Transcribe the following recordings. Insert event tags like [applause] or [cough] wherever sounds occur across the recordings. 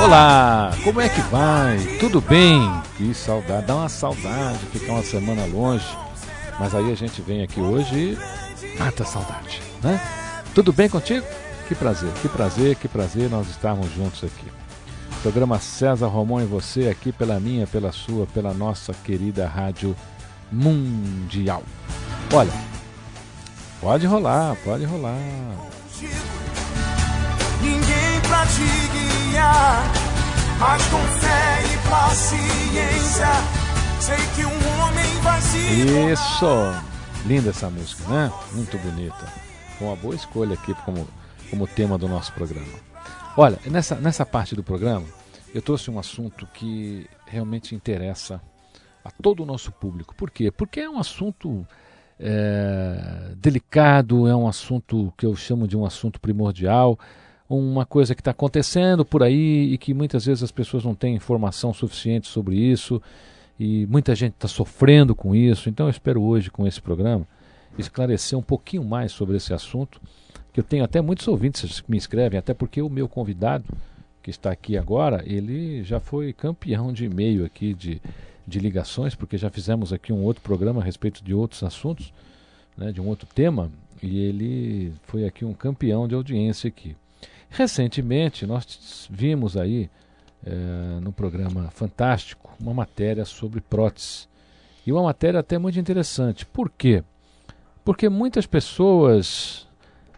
Olá, como é que vai? Tudo bem? Que saudade, dá uma saudade ficar uma semana longe. Mas aí a gente vem aqui hoje e mata a saudade, né? Tudo bem contigo? Que prazer, que prazer, que prazer nós estarmos juntos aqui. Programa César Romão e você aqui pela minha, pela sua, pela nossa querida Rádio Mundial. Olha, pode rolar, pode rolar. Pra te guiar, mas com fé e paciência, sei que um homem vai se Isso! Linda essa música, né? Muito bonita. Foi uma boa escolha aqui como, como tema do nosso programa. Olha, nessa, nessa parte do programa, eu trouxe um assunto que realmente interessa a todo o nosso público. Por quê? Porque é um assunto é, delicado, é um assunto que eu chamo de um assunto primordial, uma coisa que está acontecendo por aí e que muitas vezes as pessoas não têm informação suficiente sobre isso e muita gente está sofrendo com isso. Então eu espero hoje, com esse programa, esclarecer um pouquinho mais sobre esse assunto, que eu tenho até muitos ouvintes que me escrevem, até porque o meu convidado, que está aqui agora, ele já foi campeão de e-mail aqui de, de ligações, porque já fizemos aqui um outro programa a respeito de outros assuntos, né, de um outro tema, e ele foi aqui um campeão de audiência aqui. Recentemente, nós vimos aí, é, no programa Fantástico, uma matéria sobre prótese. E uma matéria até muito interessante. Por quê? Porque muitas pessoas,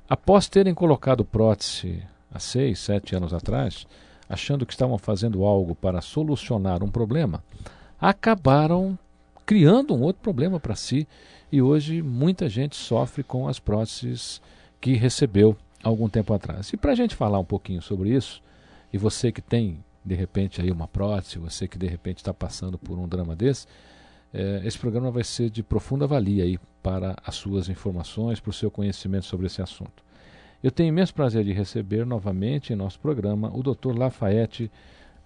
após terem colocado prótese há seis, sete anos atrás, achando que estavam fazendo algo para solucionar um problema, acabaram criando um outro problema para si. E hoje muita gente sofre com as próteses que recebeu algum tempo atrás. E para a gente falar um pouquinho sobre isso, e você que tem de repente aí uma prótese, você que de repente está passando por um drama desse, é, esse programa vai ser de profunda valia aí para as suas informações, para o seu conhecimento sobre esse assunto. Eu tenho imenso prazer de receber novamente em nosso programa o Dr. Lafayette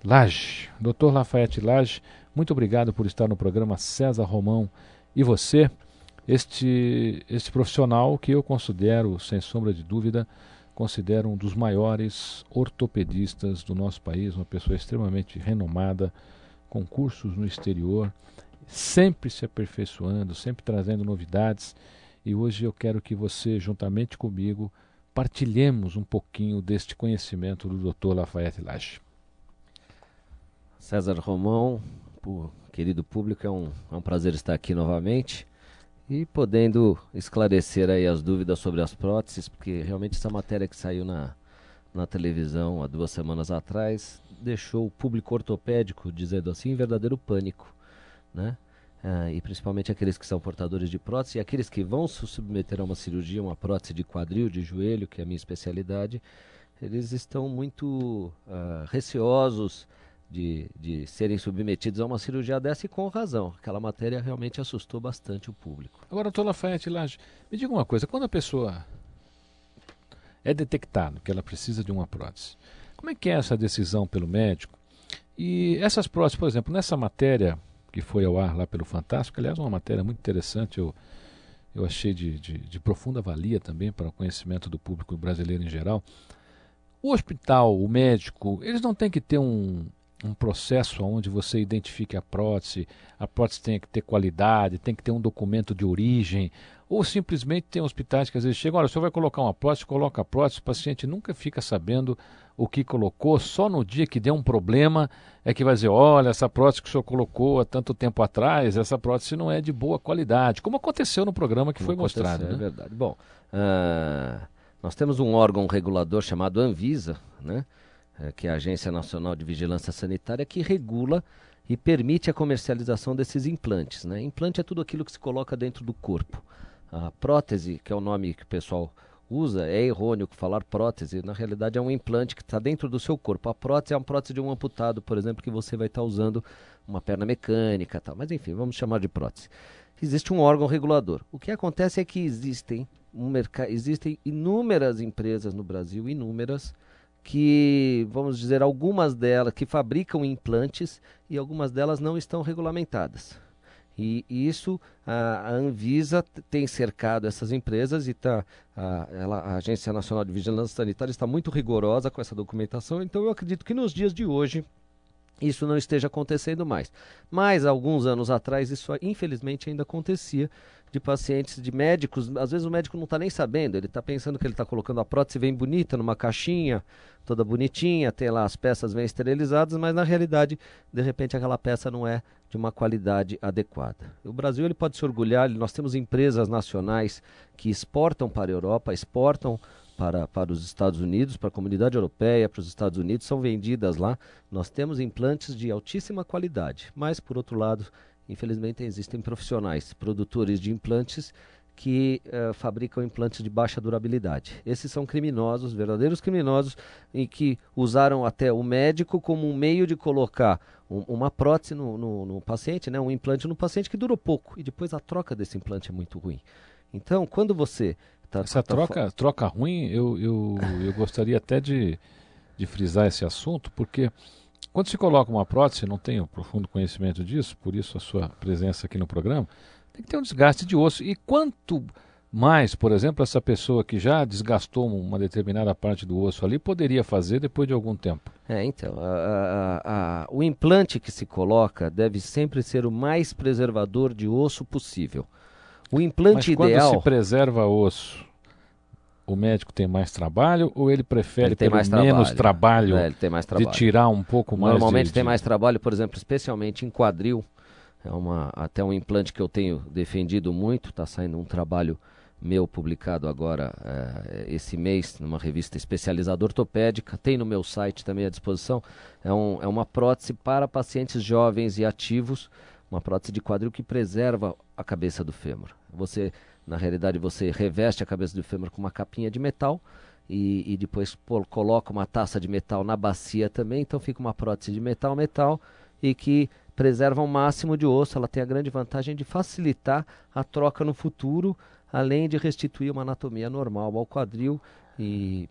Lage. Dr. Lafayette Lage, muito obrigado por estar no programa César Romão e você, este, este profissional que eu considero, sem sombra de dúvida, considero um dos maiores ortopedistas do nosso país, uma pessoa extremamente renomada, com cursos no exterior, sempre se aperfeiçoando, sempre trazendo novidades. E hoje eu quero que você, juntamente comigo, partilhemos um pouquinho deste conhecimento do Dr. Lafayette Laje. César Romão, querido público, é um, é um prazer estar aqui novamente e podendo esclarecer aí as dúvidas sobre as próteses, porque realmente essa matéria que saiu na, na televisão há duas semanas atrás deixou o público ortopédico, dizendo assim, em verdadeiro pânico, né? Ah, e principalmente aqueles que são portadores de prótese e aqueles que vão se submeter a uma cirurgia, uma prótese de quadril, de joelho, que é a minha especialidade, eles estão muito ah, receosos de, de serem submetidos a uma cirurgia dessa e com razão. Aquela matéria realmente assustou bastante o público. Agora, doutor Lafayette Laje, me diga uma coisa, quando a pessoa é detectado que ela precisa de uma prótese, como é que é essa decisão pelo médico? E essas próteses, por exemplo, nessa matéria que foi ao ar lá pelo Fantástico, aliás, uma matéria muito interessante, eu, eu achei de, de, de profunda valia também para o conhecimento do público brasileiro em geral. O hospital, o médico, eles não têm que ter um, um processo onde você identifique a prótese, a prótese tem que ter qualidade, tem que ter um documento de origem, ou simplesmente tem hospitais que às vezes chegam, olha, o senhor vai colocar uma prótese, coloca a prótese, o paciente nunca fica sabendo o que colocou, só no dia que der um problema é que vai dizer, olha, essa prótese que o senhor colocou há tanto tempo atrás, essa prótese não é de boa qualidade, como aconteceu no programa que foi mostrado. É né? verdade. Bom, uh, nós temos um órgão regulador chamado Anvisa, né? É, que é a Agência Nacional de Vigilância Sanitária, que regula e permite a comercialização desses implantes. Né? Implante é tudo aquilo que se coloca dentro do corpo. A prótese, que é o nome que o pessoal usa, é errôneo falar prótese, na realidade é um implante que está dentro do seu corpo. A prótese é uma prótese de um amputado, por exemplo, que você vai estar tá usando uma perna mecânica, tal. mas enfim, vamos chamar de prótese. Existe um órgão regulador. O que acontece é que existem, um existem inúmeras empresas no Brasil, inúmeras, que, vamos dizer, algumas delas que fabricam implantes e algumas delas não estão regulamentadas. E isso a, Anvisa tem cercado essas empresas e tá, a, ela, a Agência Nacional de Vigilância Sanitária está muito rigorosa com essa documentação. Então eu acredito que nos dias de hoje isso não esteja acontecendo mais. Mas alguns anos atrás isso infelizmente ainda acontecia de pacientes, de médicos, às vezes o médico não está nem sabendo, ele está pensando que ele está colocando a prótese bem bonita numa caixinha, toda bonitinha, tem lá as peças bem esterilizadas, mas na realidade, de repente, aquela peça não é de uma qualidade adequada. O Brasil ele pode se orgulhar, nós temos empresas nacionais que exportam para a Europa, exportam para, para os Estados Unidos, para a comunidade europeia, para os Estados Unidos, são vendidas lá. Nós temos implantes de altíssima qualidade, mas, por outro lado, Infelizmente, existem profissionais, produtores de implantes, que uh, fabricam implantes de baixa durabilidade. Esses são criminosos, verdadeiros criminosos, em que usaram até o médico como um meio de colocar um, uma prótese no, no, no, paciente, né, um implante no paciente que durou pouco, e depois a troca desse implante é muito ruim. Então, quando você. Tá, Essa tá, troca, troca ruim, eu, eu, eu gostaria até de, de frisar esse assunto, porque quando se coloca uma prótese, não tenho profundo conhecimento disso, por isso a sua presença aqui no programa, tem que ter um desgaste de osso. E quanto mais, por exemplo, essa pessoa que já desgastou uma determinada parte do osso ali poderia fazer depois de algum tempo? É, então, a, a, a, o implante que se coloca deve sempre ser o mais preservador de osso possível. O implante Mas ideal. Quando se preserva osso, o médico tem mais trabalho ou ele prefere ter menos trabalho, é, mais trabalho, de tirar um pouco mais Normalmente de, tem mais trabalho, por exemplo, especialmente em quadril. É uma, até um implante que eu tenho defendido muito, está saindo um trabalho meu publicado agora é, esse mês numa revista especializada ortopédica, tem no meu site também à disposição. É, um, é uma prótese para pacientes jovens e ativos, uma prótese de quadril que preserva a cabeça do fêmur. Você na realidade, você reveste a cabeça do fêmur com uma capinha de metal e, e depois coloca uma taça de metal na bacia também. Então fica uma prótese de metal-metal e que preserva o máximo de osso. Ela tem a grande vantagem de facilitar a troca no futuro, além de restituir uma anatomia normal ao quadril e,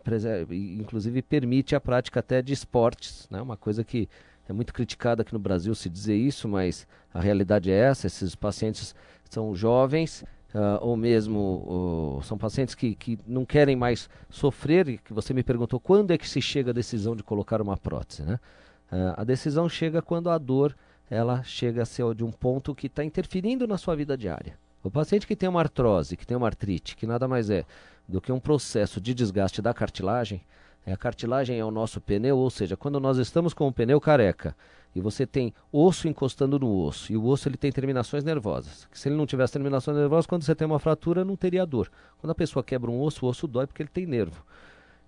e inclusive permite a prática até de esportes, né? uma coisa que é muito criticada aqui no Brasil se dizer isso, mas a realidade é essa, esses pacientes são jovens Uh, ou mesmo uh, são pacientes que, que não querem mais sofrer, e que você me perguntou quando é que se chega a decisão de colocar uma prótese. Né? Uh, a decisão chega quando a dor ela chega a ser de um ponto que está interferindo na sua vida diária. O paciente que tem uma artrose, que tem uma artrite, que nada mais é do que um processo de desgaste da cartilagem, a cartilagem é o nosso pneu, ou seja, quando nós estamos com o pneu careca e você tem osso encostando no osso, e o osso ele tem terminações nervosas. Se ele não tivesse terminações nervosas, quando você tem uma fratura, não teria dor. Quando a pessoa quebra um osso, o osso dói porque ele tem nervo.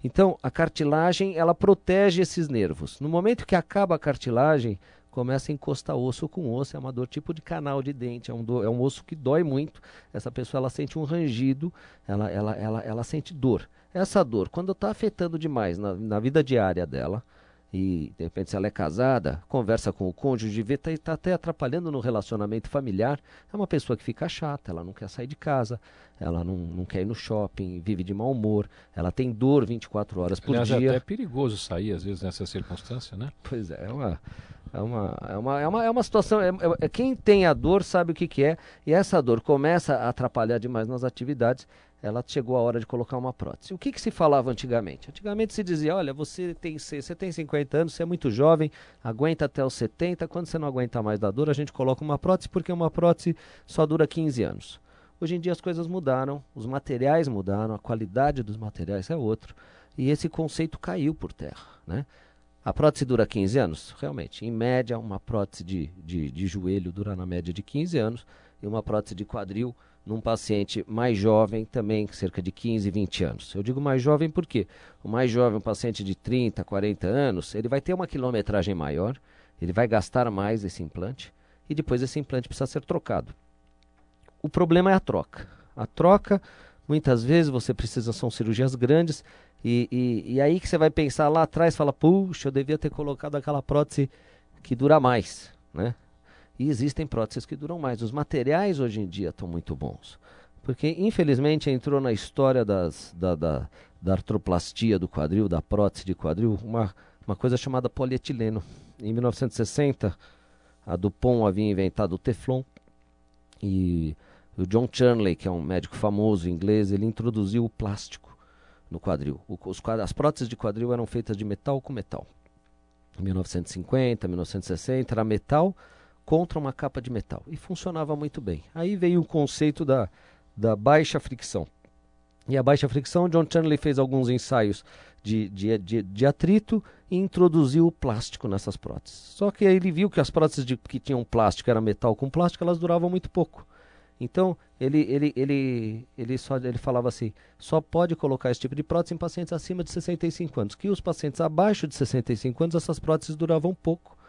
Então, a cartilagem, ela protege esses nervos. No momento que acaba a cartilagem, começa a encostar osso com osso, é uma dor tipo de canal de dente, é um, do, é um osso que dói muito. Essa pessoa ela sente um rangido, ela, ela, ela, ela sente dor. Essa dor, quando está afetando demais na, na vida diária dela, e de repente se ela é casada, conversa com o cônjuge, vê está tá até atrapalhando no relacionamento familiar, é uma pessoa que fica chata, ela não quer sair de casa, ela não, não quer ir no shopping, vive de mau humor, ela tem dor 24 horas por Aliás, dia. É até perigoso sair às vezes nessa circunstância, né? Pois é, é uma é uma, é uma, é uma, é uma situação. É, é, é, quem tem a dor sabe o que, que é, e essa dor começa a atrapalhar demais nas atividades. ela chegou a hora de colocar uma prótese. O que, que se falava antigamente? Antigamente se dizia, olha, você tem, você tem 50 anos, você é muito jovem, aguenta até os 70, quando você não aguenta mais da dor, a gente coloca uma prótese, porque uma prótese só dura 15 anos. Hoje em dia as coisas mudaram, os materiais mudaram, a qualidade dos materiais é outro, e esse conceito caiu por terra, né? A prótese dura 15 anos? Realmente, em média, uma prótese de, de, de joelho dura na média de 15 anos, e uma prótese de quadril num paciente mais jovem, também cerca de 15, 20 anos. Eu digo mais jovem porque o mais jovem, um paciente de 30, 40 anos, ele vai ter uma quilometragem maior, ele vai gastar mais esse implante e depois esse implante precisa ser trocado. O problema é a troca. A troca, muitas vezes você precisa, são cirurgias grandes, e, e, e aí que você vai pensar lá atrás, fala, puxa, eu devia ter colocado aquela prótese que dura mais, né? E existem próteses que duram mais. Os materiais hoje em dia estão muito bons. Porque, infelizmente, entrou na história das, da, da, da artroplastia do quadril, da prótese de quadril, uma, uma coisa chamada polietileno. Em 1960, a Dupont havia inventado o Teflon e o John Churnley, que é um médico famoso inglês, ele introduziu o plástico no quadril. O, os, as próteses de quadril eram feitas de metal com metal. Em 1950, 1960, era metal contra uma capa de metal. E funcionava muito bem. Aí veio o conceito da, da baixa fricção. E a baixa fricção, John Chanley fez alguns ensaios de, de, de, de, atrito e introduziu o plástico nessas próteses. Só que ele viu que as próteses de, que tinham plástico, era metal com plástico, elas duravam muito pouco. Então, ele, ele, ele, ele, só, ele falava assim, só pode colocar esse tipo de prótese em pacientes acima de 65 anos. Que os pacientes abaixo de 65 anos, essas próteses duravam pouco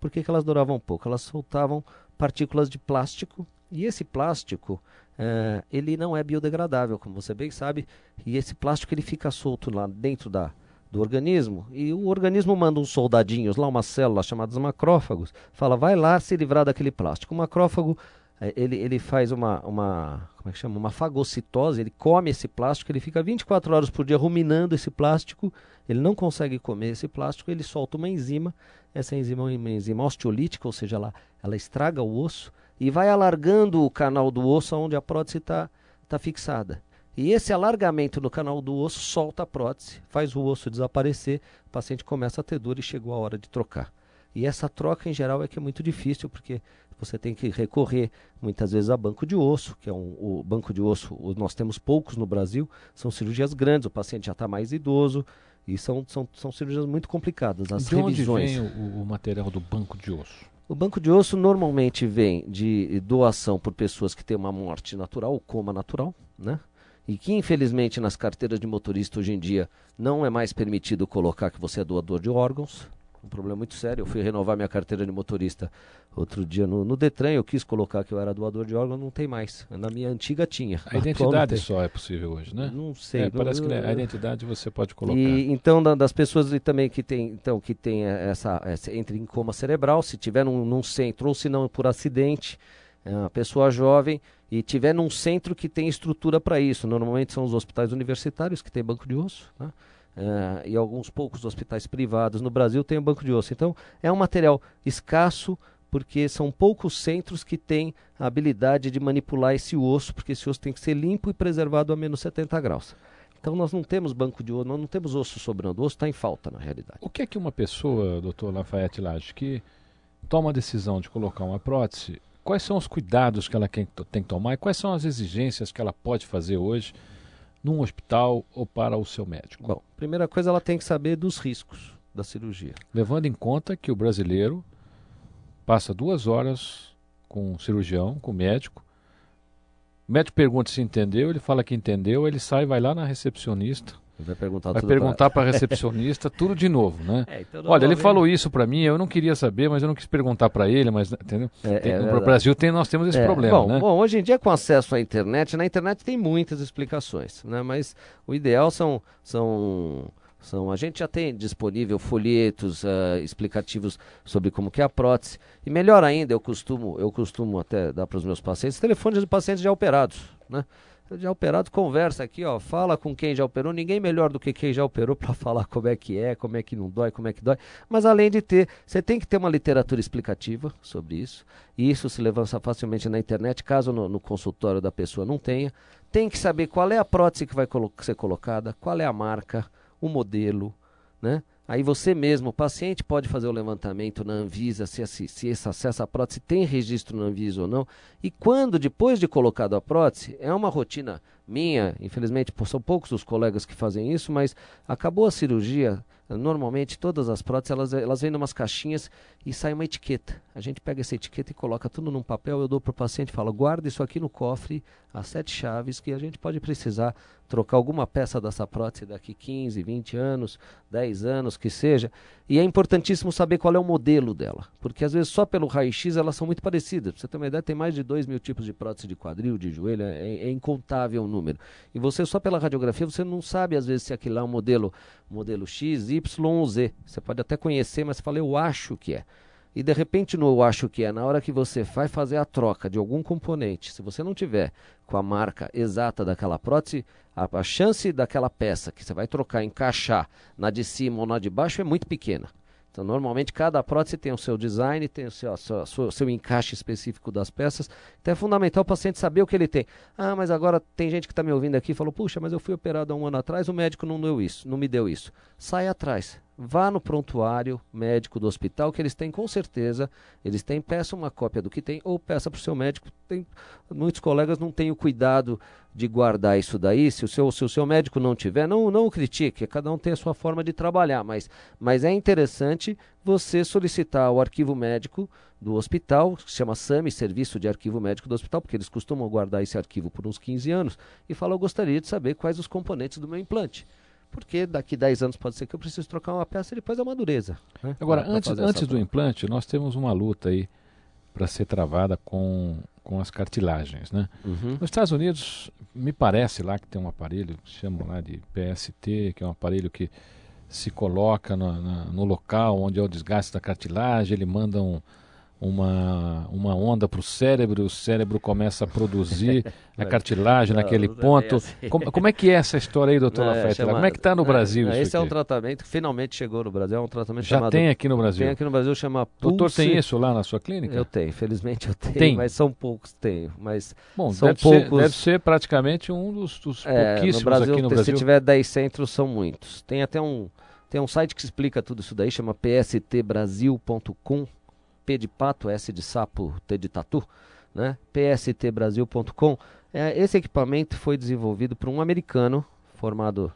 por que, que elas duravam pouco? Elas soltavam partículas de plástico e esse plástico é, ele não é biodegradável, como você bem sabe, e esse plástico ele fica solto lá dentro da, do organismo e o organismo manda uns soldadinhos lá, uma célula chamadas macrófagos, fala vai lá se livrar daquele plástico. O macrófago ele, ele faz uma, uma, como é que chama? uma fagocitose, ele come esse plástico, ele fica 24 horas por dia ruminando esse plástico, ele não consegue comer esse plástico, ele solta uma enzima, essa enzima é uma enzima osteolítica, ou seja, ela, ela estraga o osso e vai alargando o canal do osso onde a prótese está tá fixada. E esse alargamento no canal do osso solta a prótese, faz o osso desaparecer, o paciente começa a ter dor e chegou a hora de trocar. E essa troca em geral é que é muito difícil, porque você tem que recorrer muitas vezes a banco de osso, que é um, o banco de osso, nós temos poucos no Brasil, são cirurgias grandes, o paciente já está mais idoso, e são, são, são cirurgias muito complicadas. As de revisões. onde vem o, o material do banco de osso? O banco de osso normalmente vem de doação por pessoas que têm uma morte natural, ou coma natural, né? E que infelizmente nas carteiras de motorista hoje em dia não é mais permitido colocar que você é doador de órgãos, um problema muito sério. Eu fui renovar minha carteira de motorista outro dia no, no Detran. Eu quis colocar que eu era doador de órgãos, não tem mais. Na minha antiga tinha. A identidade só é possível hoje, né? Não sei. É, não, parece que né, a identidade você pode colocar. E, então, da, das pessoas também que tem, então, que tem essa, essa entre em coma cerebral, se tiver num, num centro ou se não por acidente, é uma pessoa jovem e tiver num centro que tem estrutura para isso. Normalmente são os hospitais universitários que tem banco de osso, né? Uh, e alguns poucos hospitais privados no Brasil têm um banco de osso. Então, é um material escasso, porque são poucos centros que têm a habilidade de manipular esse osso, porque esse osso tem que ser limpo e preservado a menos 70 graus. Então, nós não temos banco de osso, nós não temos osso sobrando. O osso está em falta, na realidade. O que é que uma pessoa, doutor Lafayette Lage, que toma a decisão de colocar uma prótese, quais são os cuidados que ela tem que tomar e quais são as exigências que ela pode fazer hoje? Num hospital ou para o seu médico? Bom, primeira coisa ela tem que saber dos riscos da cirurgia. Levando em conta que o brasileiro passa duas horas com o cirurgião, com o médico. O médico pergunta se entendeu, ele fala que entendeu, ele sai, vai lá na recepcionista Vai perguntar, vai perguntar para a [laughs] recepcionista tudo de novo, né? É, então Olha, ele falou isso para mim, eu não queria saber, mas eu não quis perguntar para ele, mas entendeu? É, tem, é no Brasil tem, nós temos esse É, problema, bom, né? bom, hoje em dia com acesso à internet, na internet tem muitas explicações, né? Mas o ideal são são são a gente já tem disponível folhetos ah, explicativos sobre como que é a prótese e melhor ainda eu costumo eu costumo até dar para os meus pacientes telefones de pacientes já operados, né? Já operado conversa aqui, ó, fala com quem já operou, ninguém melhor do que quem já operou para [laughs] falar como é que é, como é que não dói, como é que dói. Mas além de ter, você tem que ter uma literatura explicativa sobre isso. E isso se levanta facilmente na internet, caso no, no consultório da pessoa não tenha. Tem que saber qual é a prótese que vai colo ser colocada, qual é a marca, o modelo, né? Aí você mesmo, o paciente, pode fazer o levantamento na Anvisa se, se, se, essa, se essa prótese tem registro na Anvisa ou não. E quando, depois de colocado a prótese, é uma rotina minha, infelizmente são poucos os colegas que fazem isso, mas acabou a cirurgia, normalmente todas as próteses elas, elas vêm em umas caixinhas e sai uma etiqueta. A gente pega essa etiqueta e coloca tudo num papel, eu dou para o paciente e falo, guarda isso aqui no cofre, as sete chaves, que a gente pode precisar trocar alguma peça dessa prótese daqui 15, 20 anos, 10 anos, que seja. E é importantíssimo saber qual é o modelo dela, porque às vezes só pelo raio-x elas são muito parecidas. Pra você ter uma ideia, tem mais de 2 mil tipos de prótese de quadril, de joelho, é, é incontável o número. E você só pela radiografia, você não sabe às vezes se aquilo lá é um modelo, modelo X, Y ou Z. Você pode até conhecer, mas você fala, eu acho que é. E de repente, no eu acho que é, na hora que você vai fazer a troca de algum componente, se você não tiver com a marca exata daquela prótese, a, a chance daquela peça que você vai trocar, encaixar na de cima ou na de baixo é muito pequena. Então, normalmente, cada prótese tem o seu design, tem o seu, seu, seu, seu, encaixe específico das peças. Então, é fundamental o paciente saber o que ele tem. Ah, mas agora tem gente que está me ouvindo aqui e falou: Puxa, mas eu fui operado há um ano atrás, o médico não deu isso, não me deu isso. Sai atrás. Vá no prontuário médico do hospital, que eles têm com certeza, eles têm, peça uma cópia do que tem, ou peça para o seu médico. Tem, muitos colegas não têm o cuidado de guardar isso daí. Se o seu, se o seu médico não tiver, não, não o critique, cada um tem a sua forma de trabalhar, mas, mas é interessante você solicitar o arquivo médico do hospital, que se chama SAMI, Serviço de Arquivo Médico do Hospital, porque eles costumam guardar esse arquivo por uns 15 anos, e fala, eu gostaria de saber quais os componentes do meu implante porque daqui 10 anos pode ser que eu precise trocar uma peça e depois é uma dureza. Né? Agora, pra, antes, antes do implante, nós temos uma luta aí para ser travada com, com as cartilagens. Né? Uhum. Nos Estados Unidos, me parece lá que tem um aparelho, chamam lá de PST, que é um aparelho que se coloca no, no local onde é o desgaste da cartilagem, ele manda um, uma, uma onda para o cérebro, o cérebro começa a produzir [laughs] a cartilagem não, naquele não ponto. Assim. Como, como, é que é essa história aí, doutor Lafayette? Chama... Como é que está no Brasil não, isso Esse aqui? é um tratamento que finalmente chegou no Brasil, é um tratamento Já chamado... tem aqui no Brasil? Tem aqui no Brasil, chama Pulse... Doutor, tem isso lá na sua clínica? Eu tenho, felizmente eu tenho, tem. mas são poucos, tenho, mas Bom, são deve poucos... Ser, deve ser praticamente um dos, dos é, pouquíssimos no Brasil, aqui no Brasil. Se tiver 10 centros, são muitos. Tem até um... Tem um site que explica tudo isso daí, chama pstbrasil.com P de pato, S de sapo, T de tatu, né? pstbrasil.com. É, esse equipamento foi desenvolvido por um americano formado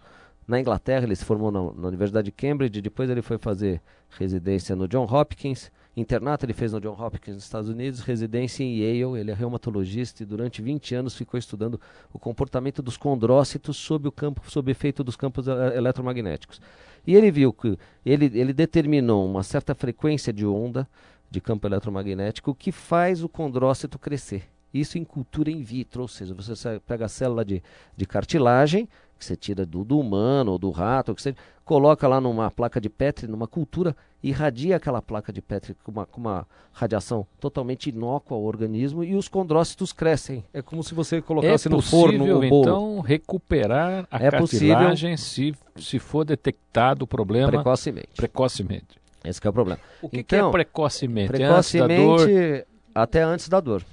na Inglaterra, ele se formou na, na, Universidade de Cambridge, depois ele foi fazer residência no John Hopkins, internato ele fez no John Hopkins nos Estados Unidos, residência em Yale, ele é reumatologista e durante 20 anos ficou estudando o comportamento dos condrócitos sob o campo, sob efeito dos campos eletromagnéticos. E ele viu que ele, ele determinou uma certa frequência de onda de campo eletromagnético que faz o condrócito crescer. Isso em cultura in vitro, ou seja, você pega a célula de, de cartilagem, que você tira do, do humano ou do rato, que você coloca lá numa placa de Petri, numa cultura, irradia aquela placa de Petri com uma, com uma radiação totalmente inócua ao organismo e os condrócitos crescem. É como se você colocasse é no forno o bolo. então recuperar a é cartilagem possível, se, se for detectado o problema precocemente. precocemente. Esse é o problema. O que, então, que é precocemente? Precocemente, antes até antes da dor.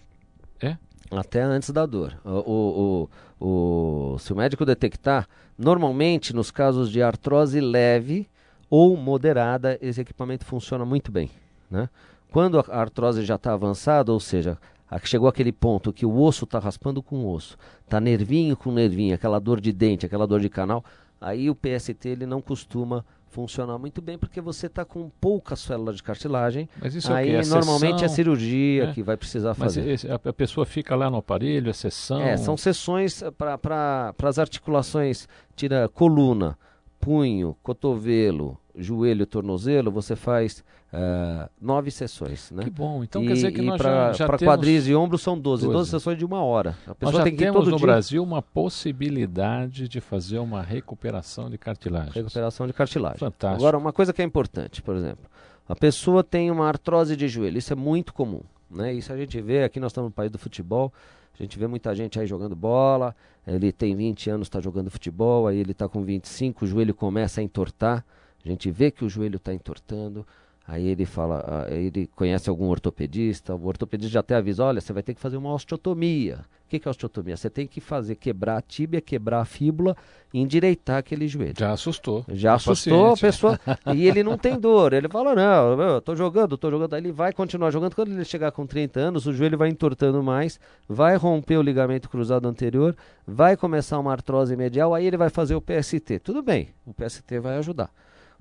É? Até antes da dor. O, o, o, o, se o médico detectar, normalmente nos casos de artrose leve ou moderada, esse equipamento funciona muito bem. Né? Quando a artrose já está avançada, ou seja, chegou aquele ponto que o osso está raspando com o osso, está nervinho com nervinho, aquela dor de dente, aquela dor de canal, aí o PST ele não costuma funcionar muito bem porque você está com pouca célula de cartilagem. Mas isso aí é normalmente é cirurgia é? que vai precisar fazer. Mas a pessoa fica lá no aparelho, é sessão. É, são sessões para as articulações, tira coluna, punho, cotovelo, joelho, tornozelo, você faz uh, nove sessões, né? Que bom. Então e, quer dizer que nós pra, já, já para quadris e ombros são 12, 12, 12 sessões de uma hora. A pessoa nós já tem que temos no dia... Brasil uma possibilidade de fazer uma recuperação de cartilagem. Recuperação de cartilagem. Fantástico. Agora, uma coisa que é importante, por exemplo, a pessoa tem uma artrose de joelho, isso é muito comum. Né? Isso a gente vê, aqui nós estamos no país do futebol, a gente vê muita gente aí jogando bola, ele tem 20 anos, está jogando futebol, aí ele está com 25, o joelho começa a entortar, a gente vê que o joelho está entortando, Aí ele fala, aí ele conhece algum ortopedista, o ortopedista já até avisa, olha, você vai ter que fazer uma osteotomia. O que, que é osteotomia? Você tem que fazer quebrar a tíbia, quebrar a fíbula e endireitar aquele joelho. Já assustou. Já assustou paciente. a pessoa. [laughs] e ele não tem dor. Ele fala, não, eu tô jogando, tô jogando. Aí ele vai continuar jogando. Quando ele chegar com 30 anos, o joelho vai entortando mais, vai romper o ligamento cruzado anterior, vai começar uma artrose medial, aí ele vai fazer o PST. Tudo bem, o PST vai ajudar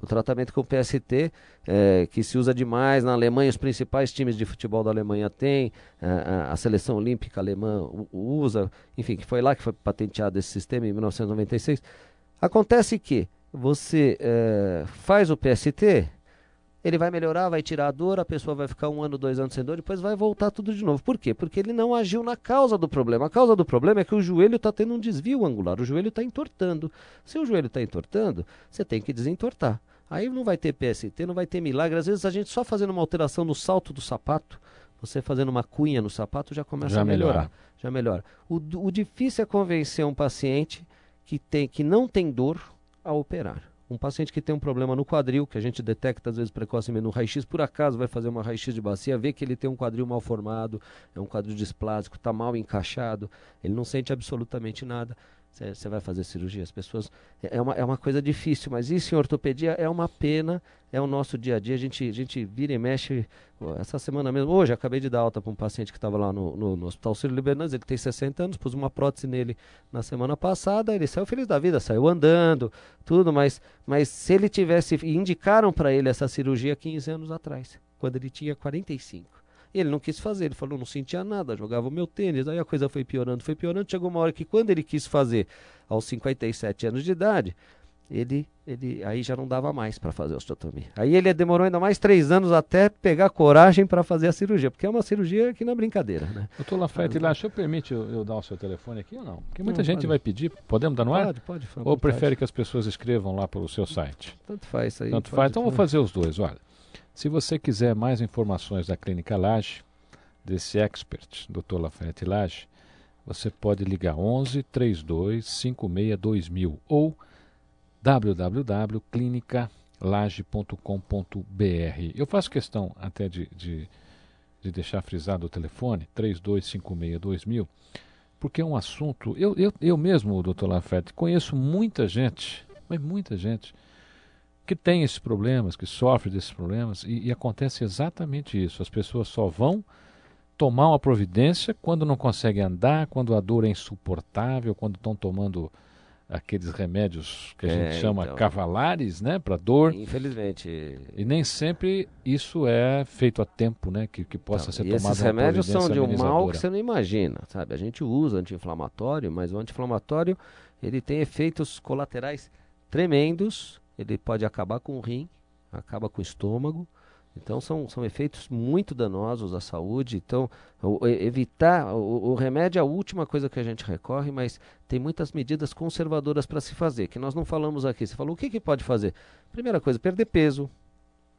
o tratamento com o PST, é, que se usa demais na Alemanha, os principais times de futebol da Alemanha têm, a, é, a, seleção olímpica alemã usa, enfim, que foi lá que foi patenteado esse sistema em 1996. Acontece que você é, faz o PST, ele vai melhorar, vai tirar a dor, a pessoa vai ficar um ano, dois anos sem dor, depois vai voltar tudo de novo. Por quê? Porque ele não agiu na causa do problema. A causa do problema é que o joelho está tendo um desvio angular, o joelho está entortando. Se o joelho está entortando, você tem que desentortar. Aí não vai ter PST, não vai ter milagre. Às vezes a gente só fazendo uma alteração no salto do sapato, você fazendo uma cunha no sapato já começa já a melhorar. Melhora. Já melhora. O, o difícil é convencer um paciente que, tem, que não tem dor a operar. Um paciente que tem um problema no quadril, que a gente detecta às vezes precocemente no raio-x, por acaso vai fazer uma raio-x de bacia, vê que ele tem um quadril mal formado, é um quadril displásico, está mal encaixado, ele não sente absolutamente nada você vai fazer cirurgia. As pessoas. É, é uma, é uma coisa difícil, mas isso em ortopedia é uma pena, é o nosso dia a dia. A gente, a gente vira e mexe. Essa semana mesmo, hoje, acabei de dar alta para um paciente que estava lá no, no, no Hospital Sírio Libernandes, ele tem 60 anos, pus uma prótese nele na semana passada, ele saiu feliz da vida, saiu andando, tudo, mas, mas se ele tivesse. Indicaram para ele essa cirurgia 15 anos atrás, quando ele tinha 45. Ele não quis fazer, ele falou, não sentia nada, jogava o meu tênis. Aí a coisa foi piorando, foi piorando. Chegou uma hora que quando ele quis fazer, aos 57 anos de idade, ele, ele aí já não dava mais para fazer a osteotomia. Aí ele demorou ainda mais três anos até pegar coragem para fazer a cirurgia, porque é uma cirurgia que não é brincadeira, né? Doutor Lafayette, lá, o senhor permite eu, eu, dar o seu telefone aqui ou não? Porque muita não, gente pode. vai pedir, podemos dar no ar? Pode, pode. Ou prefere que as pessoas escrevam lá pelo seu site? Tanto faz isso aí. Tanto faz, então vou fazer os dois, olha. Se você quiser mais informações da Clínica Laje, desse expert, Dr. Lafayette Laje, você pode ligar 11 32 56 2000 ou www.clinicalage.com.br. Eu faço questão até de, de, de, deixar frisado o telefone 3256 2000, porque é um assunto. Eu, eu, eu mesmo, doutor Lafayette, conheço muita gente, mas muita gente que tem esses problemas, que sofre desses problemas, e, e, acontece exatamente isso. As pessoas só vão tomar uma providência quando não conseguem andar, quando a dor é insuportável, quando estão tomando aqueles remédios que a é, gente chama então, cavalares, né, para dor. Infelizmente. E nem sempre isso é feito a tempo, né, que, que possa então, ser e tomado. Esses remédios são de um mal que você não imagina, sabe? A gente usa anti-inflamatório, mas o anti-inflamatório ele tem efeitos colaterais tremendos ele pode acabar com o rim, acaba com o estômago. Então são, são efeitos muito danosos à saúde. Então, o, evitar o, o, remédio é a última coisa que a gente recorre, mas tem muitas medidas conservadoras para se fazer, que nós não falamos aqui. Você falou o que, que pode fazer? Primeira coisa, perder peso,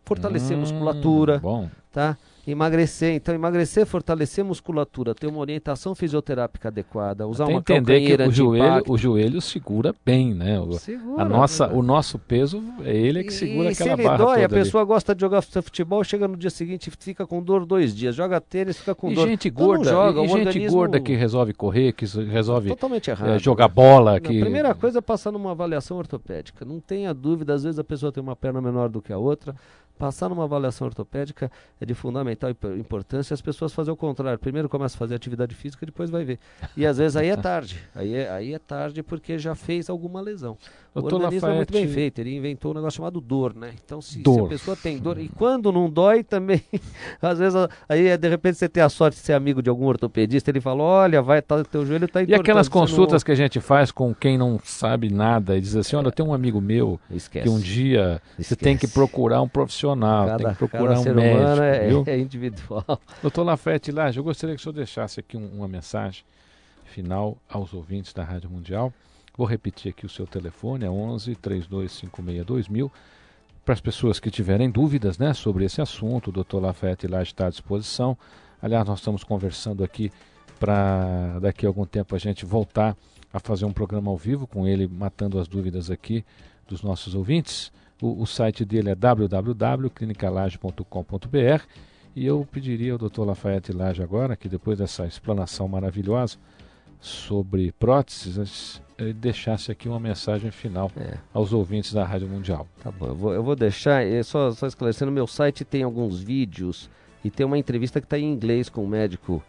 fortalecer hum, musculatura, bom. tá? Emagrecer, então emagrecer, fortalecer musculatura, ter uma orientação fisioterápica adequada, usar Até uma entender que o joelho, o joelho segura bem, né? O, segura, a nossa, né? o nosso peso é ele que segura e, aquela se ele barra dói, a pessoa ali. gosta de jogar futebol, chega no dia seguinte fica com dor dois dias, joga tênis, fica com e dor. Gente então gorda, joga, e, gente organismo... gorda que resolve correr, que resolve Totalmente errado, é, jogar bola, que a primeira coisa é passar numa avaliação ortopédica. Não tenha dúvida, às vezes a pessoa tem uma perna menor do que a outra, Passar numa avaliação ortopédica é de fundamental importância. As pessoas fazem o contrário. Primeiro começa a fazer atividade física, depois vai ver. E às vezes aí é [laughs] tarde. Aí é, aí é tarde porque já fez alguma lesão. Doutor o organismo Lafayette... é muito bem feito. Ele inventou um negócio chamado dor, né? Então se, dor. se a pessoa tem dor e quando não dói também, [laughs] às vezes aí de repente você tem a sorte de ser amigo de algum ortopedista, ele fala, olha, vai, tá, teu joelho está E aquelas consultas não... que a gente faz com quem não sabe nada e diz assim, olha, tem um amigo meu Esquece. que um dia Esquece. você tem que procurar um profissional, cada, tem que procurar um médico, é, é, individual. [laughs] Doutor Lafete Laje, eu gostaria que o senhor deixasse aqui um, uma mensagem final aos ouvintes da Rádio Mundial. Vou repetir aqui o seu telefone, é 11 3256 2000. Para as pessoas que tiverem dúvidas né, sobre esse assunto, o doutor Lafete Laje está à disposição. Aliás, nós estamos conversando aqui para daqui a algum tempo a gente voltar a fazer um programa ao vivo com ele, matando as dúvidas aqui dos nossos ouvintes. O, o site dele é www.clinicalage.com.br e eu pediria ao Dr. Lafayette Lage agora, que depois dessa explanação maravilhosa sobre próteses, deixasse aqui uma mensagem final é. aos ouvintes da Rádio Mundial. Tá bom, eu vou, eu vou deixar, só, só esclarecendo, meu site tem alguns vídeos e tem uma entrevista que está em inglês com um médico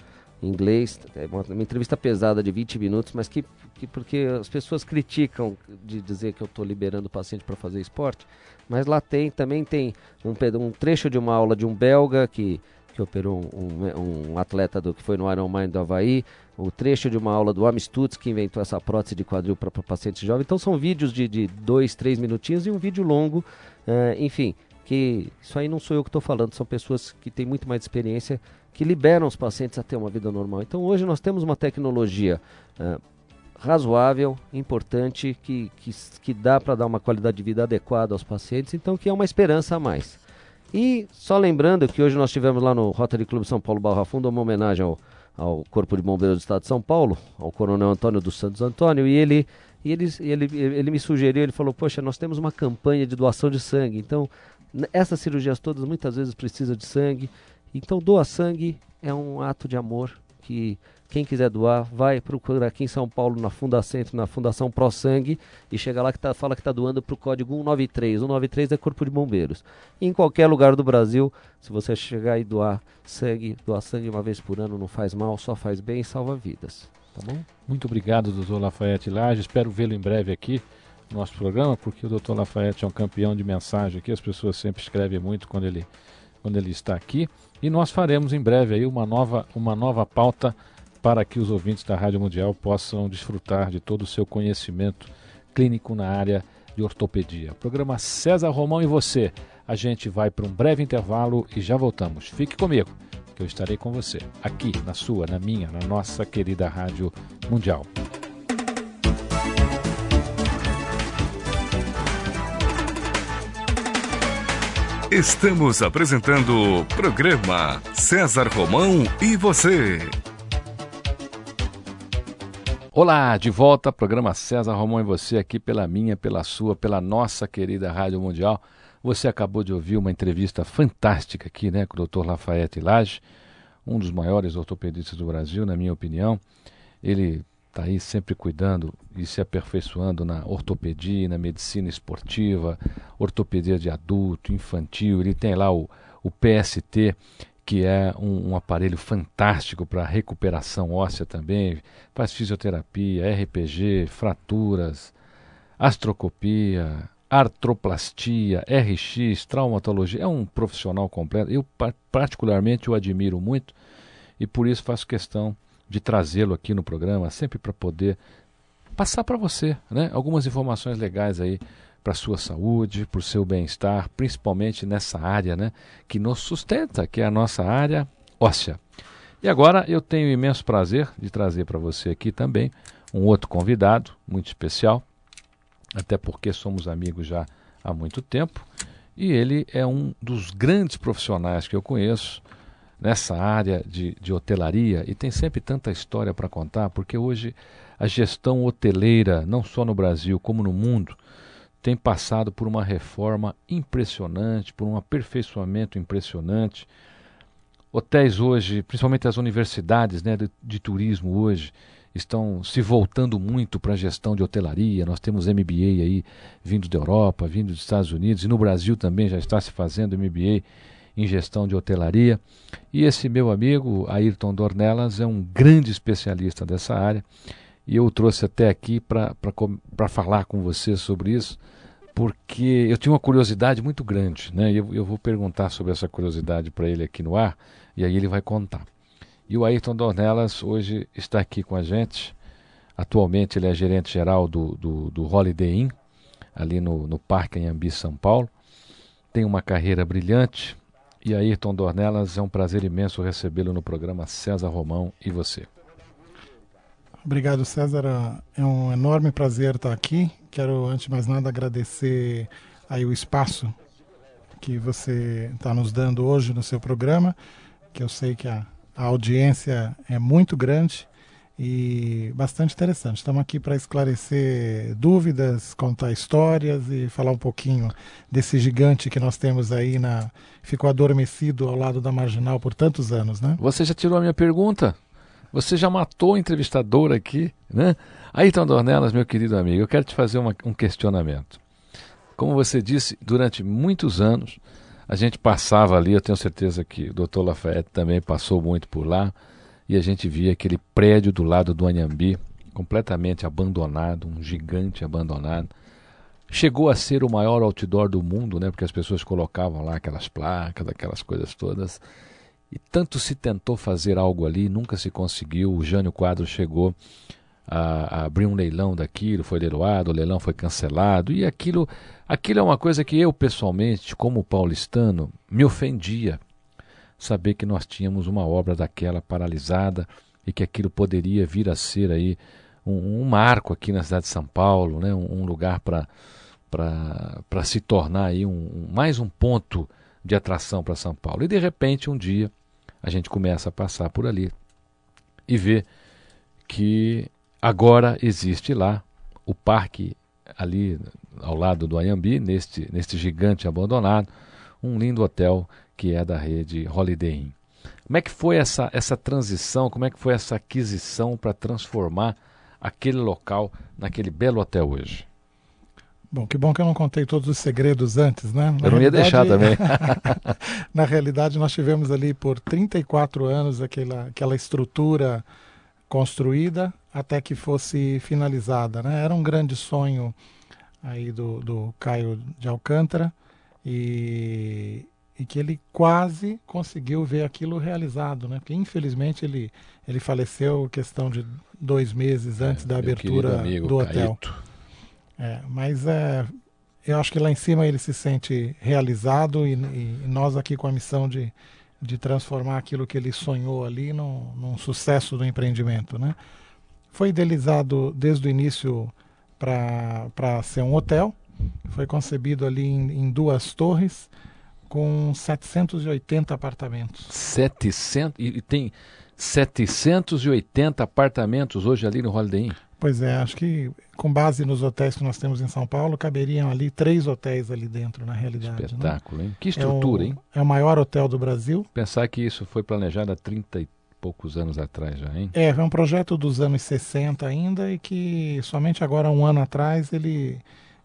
inglês, é uma, uma, entrevista pesada de 20 minutos, mas que, que porque as pessoas criticam de dizer que eu estou liberando o paciente para fazer esporte, mas lá tem, também tem um, um trecho de uma aula de um belga que que operou um, um, atleta do, que foi no Ironman do Havaí, o trecho de uma aula do Am Stutz, que inventou essa prótese de quadril para pacientes jovens. Então são vídeos de, de dois, três minutinhos e um vídeo longo, uh, enfim, que isso aí não sou eu que estou falando, são pessoas que têm muito mais experiência, que liberam os pacientes a ter uma vida normal. Então hoje nós temos uma tecnologia uh, razoável, importante, que, que, que dá para dar uma qualidade de vida adequada aos pacientes, então que é uma esperança a mais. E só lembrando que hoje nós tivemos lá no Rotary Clube São Paulo Barra Funda uma homenagem ao, ao Corpo de Bombeiros do Estado de São Paulo, ao Coronel Antônio dos Santos Antônio, e ele, e ele, ele, ele me sugeriu, ele falou, poxa, nós temos uma campanha de doação de sangue, então essas cirurgias todas muitas vezes precisam de sangue, então doar sangue é um ato de amor que quem quiser doar, vai procurar aqui em São Paulo, na Fundacentro, na Fundação Pro Sangue, e chega lá que tá, fala que está doando para o código 193. 193 é Corpo de Bombeiros. E em qualquer lugar do Brasil, se você chegar e doar sangue, doar sangue uma vez por ano não faz mal, só faz bem e salva vidas. Tá bom? Muito obrigado, doutor Lafayette Lage. Espero vê-lo em breve aqui no nosso programa, porque o doutor Lafayette é um campeão de mensagem aqui. As pessoas sempre escrevem muito quando ele, quando ele está aqui. E nós faremos em breve aí uma nova, uma nova pauta para que os ouvintes da Rádio Mundial possam desfrutar de todo o seu conhecimento clínico na área de ortopedia. Programa César Romão e você. A gente vai para um breve intervalo e já voltamos. Fique comigo, que eu estarei com você, aqui na sua, na minha, na nossa querida Rádio Mundial. Estamos apresentando o programa César Romão e você. Olá, de volta, programa César Romão e você aqui pela minha, pela sua, pela nossa querida Rádio Mundial. Você acabou de ouvir uma entrevista fantástica aqui, né, com o Dr. Lafayette Lage, um dos maiores ortopedistas do Brasil, na minha opinião. Ele está aí sempre cuidando e se aperfeiçoando na ortopedia, na medicina esportiva, ortopedia de adulto, infantil. Ele tem lá o, o PST, que é um, um aparelho fantástico para recuperação óssea também, faz fisioterapia, RPG, fraturas, astrocopia, artroplastia, RX, traumatologia. É um profissional completo. Eu particularmente o admiro muito e por isso faço questão de trazê-lo aqui no programa, sempre para poder passar para você né, algumas informações legais aí para a sua saúde, para o seu bem-estar, principalmente nessa área né, que nos sustenta, que é a nossa área óssea. E agora eu tenho o imenso prazer de trazer para você aqui também um outro convidado muito especial, até porque somos amigos já há muito tempo, e ele é um dos grandes profissionais que eu conheço nessa área de, de hotelaria e tem sempre tanta história para contar, porque hoje a gestão hoteleira, não só no Brasil como no mundo, tem passado por uma reforma impressionante, por um aperfeiçoamento impressionante. Hotéis hoje, principalmente as universidades né, de, de turismo hoje, estão se voltando muito para a gestão de hotelaria. Nós temos MBA aí vindo da Europa, vindo dos Estados Unidos, e no Brasil também já está se fazendo MBA em gestão de hotelaria. E esse meu amigo, Ayrton Dornelas, é um grande especialista dessa área e eu o trouxe até aqui para falar com você sobre isso, porque eu tinha uma curiosidade muito grande, né? Eu, eu vou perguntar sobre essa curiosidade para ele aqui no ar, e aí ele vai contar. E o Ayrton Dornelas hoje está aqui com a gente. Atualmente ele é gerente geral do, do, do Holiday Inn, ali no, no Parque Anhembi, São Paulo. Tem uma carreira brilhante. E Ayrton Dornelas, é um prazer imenso recebê-lo no programa César Romão e você. Obrigado, César. É um enorme prazer estar aqui. Quero, antes de mais nada, agradecer aí o espaço que você está nos dando hoje no seu programa, que eu sei que a, a audiência é muito grande e bastante interessante. Estamos aqui para esclarecer dúvidas, contar histórias e falar um pouquinho desse gigante que nós temos aí na ficou adormecido ao lado da marginal por tantos anos, né? Você já tirou a minha pergunta? Você já matou o entrevistador aqui, né? Ayrton Dornelas, meu querido amigo, eu quero te fazer uma, um questionamento. Como você disse, durante muitos anos a gente passava ali, eu tenho certeza que o doutor Lafayette também passou muito por lá e a gente via aquele prédio do lado do Anhambi, completamente abandonado, um gigante abandonado. Chegou a ser o maior outdoor do mundo, né? Porque as pessoas colocavam lá aquelas placas, aquelas coisas todas. E tanto se tentou fazer algo ali, nunca se conseguiu. O Jânio Quadro chegou a, a abrir um leilão daquilo, foi leiloado, o leilão foi cancelado. E aquilo, aquilo é uma coisa que eu, pessoalmente, como paulistano, me ofendia saber que nós tínhamos uma obra daquela paralisada e que aquilo poderia vir a ser aí um, um marco aqui na cidade de São Paulo, né? um, um lugar para para se tornar aí um, mais um ponto de atração para São Paulo. E de repente, um dia, a gente começa a passar por ali e vê que agora existe lá o parque ali ao lado do Ayambi, neste, neste gigante abandonado, um lindo hotel que é da rede Holiday Inn. Como é que foi essa, essa transição, como é que foi essa aquisição para transformar aquele local naquele belo hotel hoje? Bom, que bom que eu não contei todos os segredos antes, né? Na eu não ia deixar também. [laughs] na realidade, nós tivemos ali por 34 anos aquela, aquela estrutura construída até que fosse finalizada, né? Era um grande sonho aí do, do Caio de Alcântara e, e que ele quase conseguiu ver aquilo realizado, né? Porque infelizmente ele ele faleceu questão de dois meses antes é, da abertura amigo, do hotel. É, mas é, eu acho que lá em cima ele se sente realizado e, e, nós aqui com a missão de, de transformar aquilo que ele sonhou ali num, num sucesso do empreendimento, né? Foi idealizado desde o início para ser um hotel, foi concebido ali em, em duas torres com 780 apartamentos. 700 e tem 780 apartamentos hoje ali no Holiday Inn? Pois é, acho que com base nos hotéis que nós temos em São Paulo, caberiam ali três hotéis ali dentro, na realidade. Né? Espetáculo, né? hein? Que estrutura, é o, hein? É o maior hotel do Brasil. Pensar que isso foi planejado há 30 e poucos anos atrás já, hein? É, foi um projeto dos anos 60 ainda e que somente agora, um ano atrás, ele,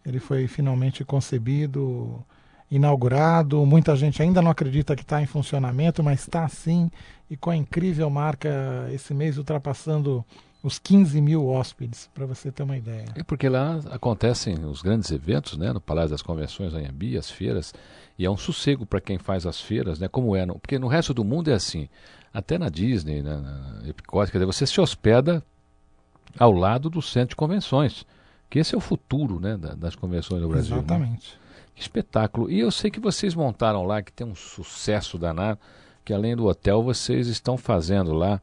ele foi finalmente concebido inaugurado. Muita gente ainda não acredita que está em funcionamento, mas está sim. E com a incrível marca, esse mês ultrapassando os 15 mil hóspedes, para você ter uma ideia. É porque lá acontecem os grandes eventos, né, no Palácio das Convenções, Anhembi, as feiras, e é um sossego para quem faz as feiras, né, como é, no, porque no resto do mundo é assim, até na Disney, né, na Epcot, quer dizer, você se hospeda ao lado do centro de convenções, que esse é o futuro, né, das convenções no Brasil. Né? Exatamente. Né? Que espetáculo. E eu sei que vocês montaram lá, que tem um sucesso danado, que além do hotel vocês estão fazendo lá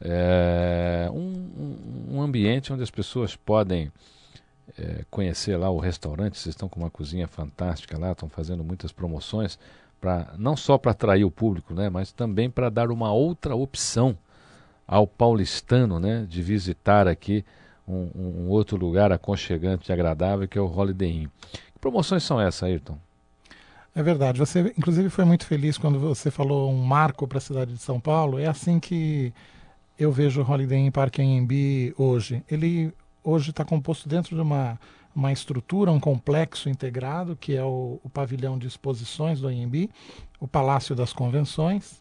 é, um, um, ambiente onde as pessoas podem é, conhecer lá o restaurante. Vocês estão com uma cozinha fantástica lá, estão fazendo muitas promoções, pra, não só para atrair o público, né, mas também para dar uma outra opção ao paulistano né, de visitar aqui um, um outro lugar aconchegante e agradável que é o Holiday Inn. Que promoções são essas, Ayrton? É verdade. Você, inclusive, foi muito feliz quando você falou um marco para a cidade de São Paulo. É assim que eu vejo o Holiday Inn Park Anhembi hoje. Ele hoje está composto dentro de uma, uma estrutura, um complexo integrado, que é o, o pavilhão de exposições do Anhembi, o Palácio das Convenções,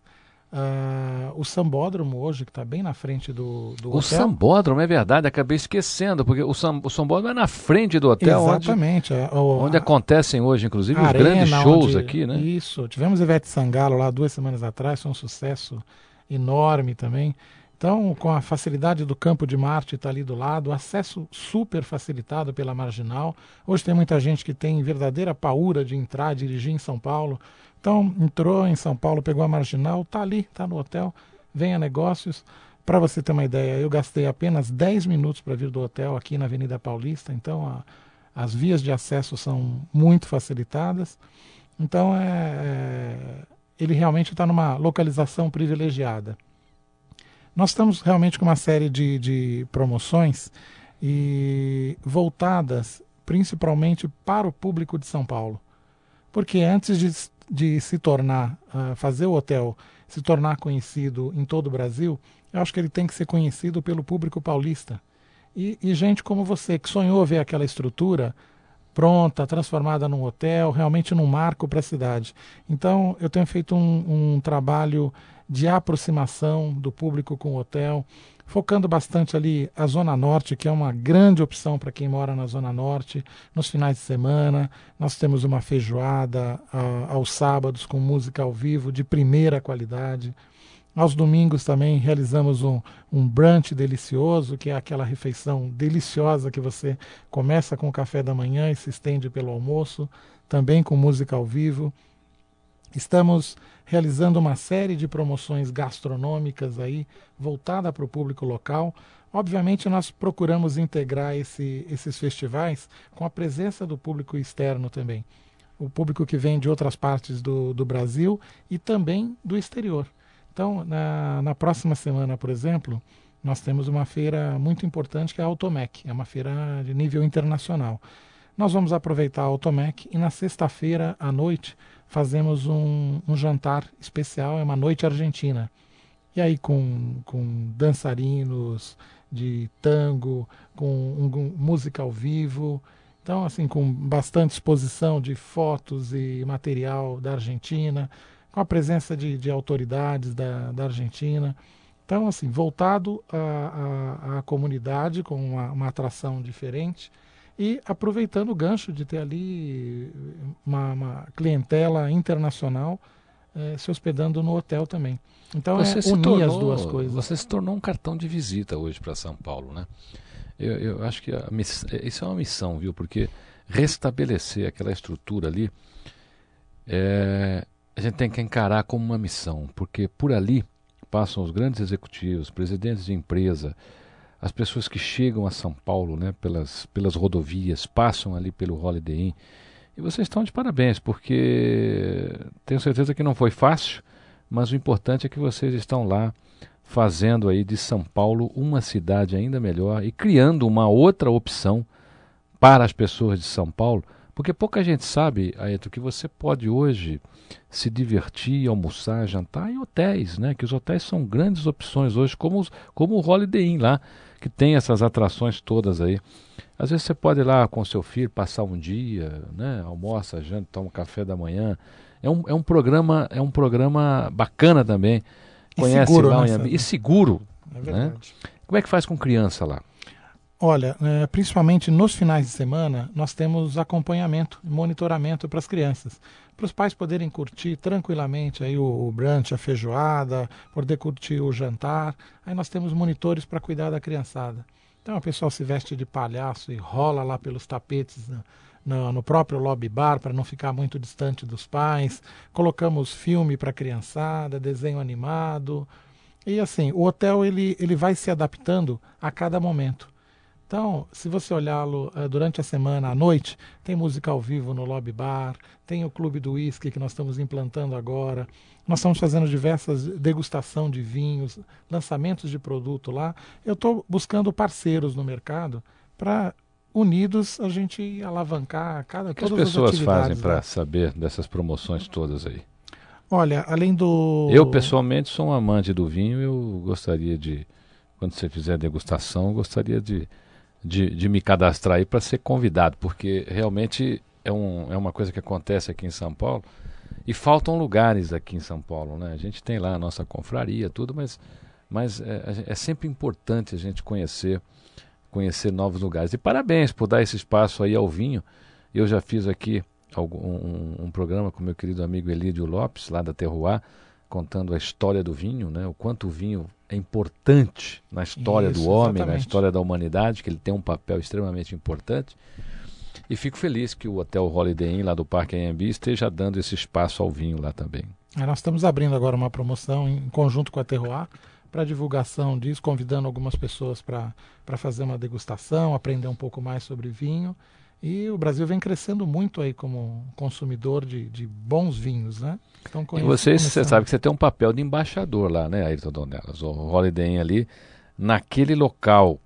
Uh, o Sambódromo hoje, que está bem na frente do, do o hotel. O Sambódromo, é verdade, acabei esquecendo, porque o, Sam, o Sambódromo é na frente do hotel. Exatamente. Onde, é, o, onde a, acontecem hoje, inclusive, os grandes shows onde, aqui, né? Isso. Tivemos Ivete Sangalo lá duas semanas atrás, foi um sucesso enorme também. Então, com a facilidade do campo de Marte está ali do lado, acesso super facilitado pela marginal. Hoje tem muita gente que tem verdadeira paura de entrar, dirigir em São Paulo. Então, entrou em São Paulo, pegou a marginal, está ali, está no hotel, vem a negócios. Para você ter uma ideia, eu gastei apenas 10 minutos para vir do hotel aqui na Avenida Paulista, então a, as vias de acesso são muito facilitadas. Então, é, é ele realmente está numa localização privilegiada. Nós estamos realmente com uma série de, de promoções e voltadas principalmente para o público de São Paulo. Porque antes de, de se tornar, uh, fazer o hotel se tornar conhecido em todo o Brasil, eu acho que ele tem que ser conhecido pelo público paulista. E, e gente como você, que sonhou ver aquela estrutura pronta, transformada num hotel, realmente num marco para a cidade. Então, eu tenho feito um, um trabalho de aproximação do público com o hotel, focando bastante ali a Zona Norte, que é uma grande opção para quem mora na Zona Norte, nos finais de semana. Nós temos uma feijoada uh, aos sábados com música ao vivo de primeira qualidade. Aos domingos também realizamos um, um brunch delicioso, que é aquela refeição deliciosa que você começa com o café da manhã e se estende pelo almoço, também com música ao vivo. Estamos realizando uma série de promoções gastronômicas aí, voltada para o público local. Obviamente, nós procuramos integrar esse, esses festivais com a presença do público externo também. O público que vem de outras partes do, do Brasil e também do exterior. Então, na, na próxima semana, por exemplo, nós temos uma feira muito importante que é a Automec, é uma feira de nível internacional. Nós vamos aproveitar a Automec e na sexta-feira à noite fazemos um, um, jantar especial, é uma noite argentina. E aí com, com dançarinos de tango, com um, música ao vivo, então assim com bastante exposição de fotos e material da Argentina com a presença de, de autoridades da, da Argentina. Então, assim, voltado à comunidade, com uma, uma, atração diferente e aproveitando o gancho de ter ali uma, uma clientela internacional eh, se hospedando no hotel também. Então, você é unir tornou, as duas coisas. Você se tornou um cartão de visita hoje para São Paulo, né? Eu, eu acho que miss, isso é uma missão, viu? Porque restabelecer aquela estrutura ali é, a gente tem que encarar como uma missão, porque por ali passam os grandes executivos, presidentes de empresa, as pessoas que chegam a São Paulo né, pelas, pelas rodovias, passam ali pelo Holiday Inn. E vocês estão de parabéns, porque tenho certeza que não foi fácil, mas o importante é que vocês estão lá fazendo aí de São Paulo uma cidade ainda melhor e criando uma outra opção para as pessoas de São Paulo porque pouca gente sabe, Aeto, que você pode hoje se divertir, almoçar, jantar em hotéis, né? Que os hotéis são grandes opções hoje, como, como o Holiday Inn lá, que tem essas atrações todas aí. Às vezes você pode ir lá com seu filho passar um dia, né? Almoça, janta, toma um café da manhã. É um, é um programa é um programa bacana também. Conhece seguro, lá né, e seguro. É né? Como é que faz com criança lá? Olha, é, principalmente nos finais de semana, nós temos acompanhamento, monitoramento para as crianças, para os pais poderem curtir tranquilamente aí o, o brunch, a feijoada, poder curtir o jantar. Aí nós temos monitores para cuidar da criançada. Então o pessoal se veste de palhaço e rola lá pelos tapetes no, no, próprio lobby bar para não ficar muito distante dos pais. Colocamos filme para a criançada, desenho animado. E assim, o hotel ele, ele vai se adaptando a cada momento. Então, se você olhá-lo uh, durante a semana à noite, tem música ao vivo no Lobby Bar, tem o Clube do Whisky que nós estamos implantando agora. Nós estamos fazendo diversas degustação de vinhos, lançamentos de produto lá. Eu estou buscando parceiros no mercado para unidos a gente alavancar cada o que as pessoas as fazem para saber dessas promoções todas aí? Olha, além do eu pessoalmente sou um amante do vinho. Eu gostaria de quando você fizer degustação, eu gostaria de de, de me cadastrar aí para ser convidado, porque realmente é, um, é uma coisa que acontece aqui em São Paulo e faltam lugares aqui em São Paulo, né? A gente tem lá a nossa confraria, tudo, mas, mas é, é sempre importante a gente conhecer conhecer novos lugares. E parabéns por dar esse espaço aí ao vinho. Eu já fiz aqui algum, um, um programa com meu querido amigo Elídio Lopes, lá da Terroir, contando a história do vinho, né? o quanto o vinho é importante na história Isso, do homem, exatamente. na história da humanidade, que ele tem um papel extremamente importante. E fico feliz que o Hotel Holiday Inn, lá do Parque AMB, esteja dando esse espaço ao vinho lá também. É, nós estamos abrindo agora uma promoção em conjunto com a Terroir para divulgação disso, convidando algumas pessoas para fazer uma degustação, aprender um pouco mais sobre vinho. E o Brasil vem crescendo muito aí como consumidor de, de bons vinhos, né? Então, e vocês, você sabe que você tem um papel de embaixador lá, né, Ayrton Donelas? O Holiday Inn ali, naquele local,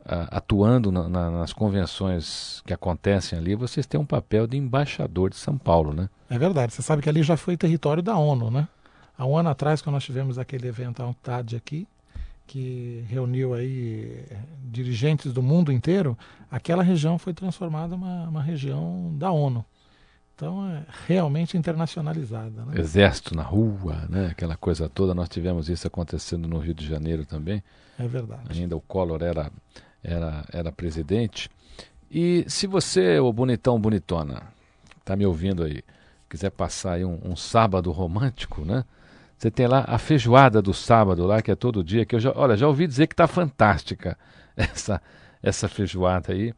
uh, atuando na, na, nas convenções que acontecem ali, vocês têm um papel de embaixador de São Paulo, né? É verdade. Você sabe que ali já foi território da ONU, né? Há um ano atrás, quando nós tivemos aquele evento, a UNCTAD aqui, que reuniu aí eh, dirigentes do mundo inteiro, aquela região foi transformada uma, uma região da ONU. Então é realmente internacionalizada. Né? Exército na rua, né? aquela coisa toda. Nós tivemos isso acontecendo no Rio de Janeiro também. É verdade. Ainda o Collor era, era, era presidente. E se você, ô bonitão, bonitona, está me ouvindo aí, quiser passar aí um, um, sábado romântico, né? Você tem lá a feijoada do sábado lá, que é todo dia, que eu já, olha, já ouvi dizer que está fantástica [laughs] essa, essa feijoada aí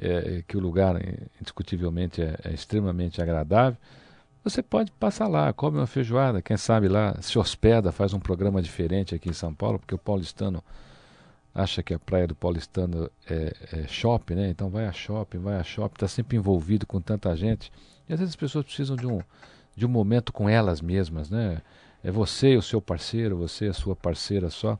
é, que o lugar indiscutivelmente é, é, extremamente agradável, você pode passar lá, come uma feijoada, quem sabe lá se hospeda, faz um programa diferente aqui em São Paulo, porque o paulistano acha que a praia do paulistano é, é shopping, né? Então vai a shopping, vai a shopping, está sempre envolvido com tanta gente. E às vezes as pessoas precisam de um, de um momento com elas mesmas, né? É você e o seu parceiro, você e a sua parceira só.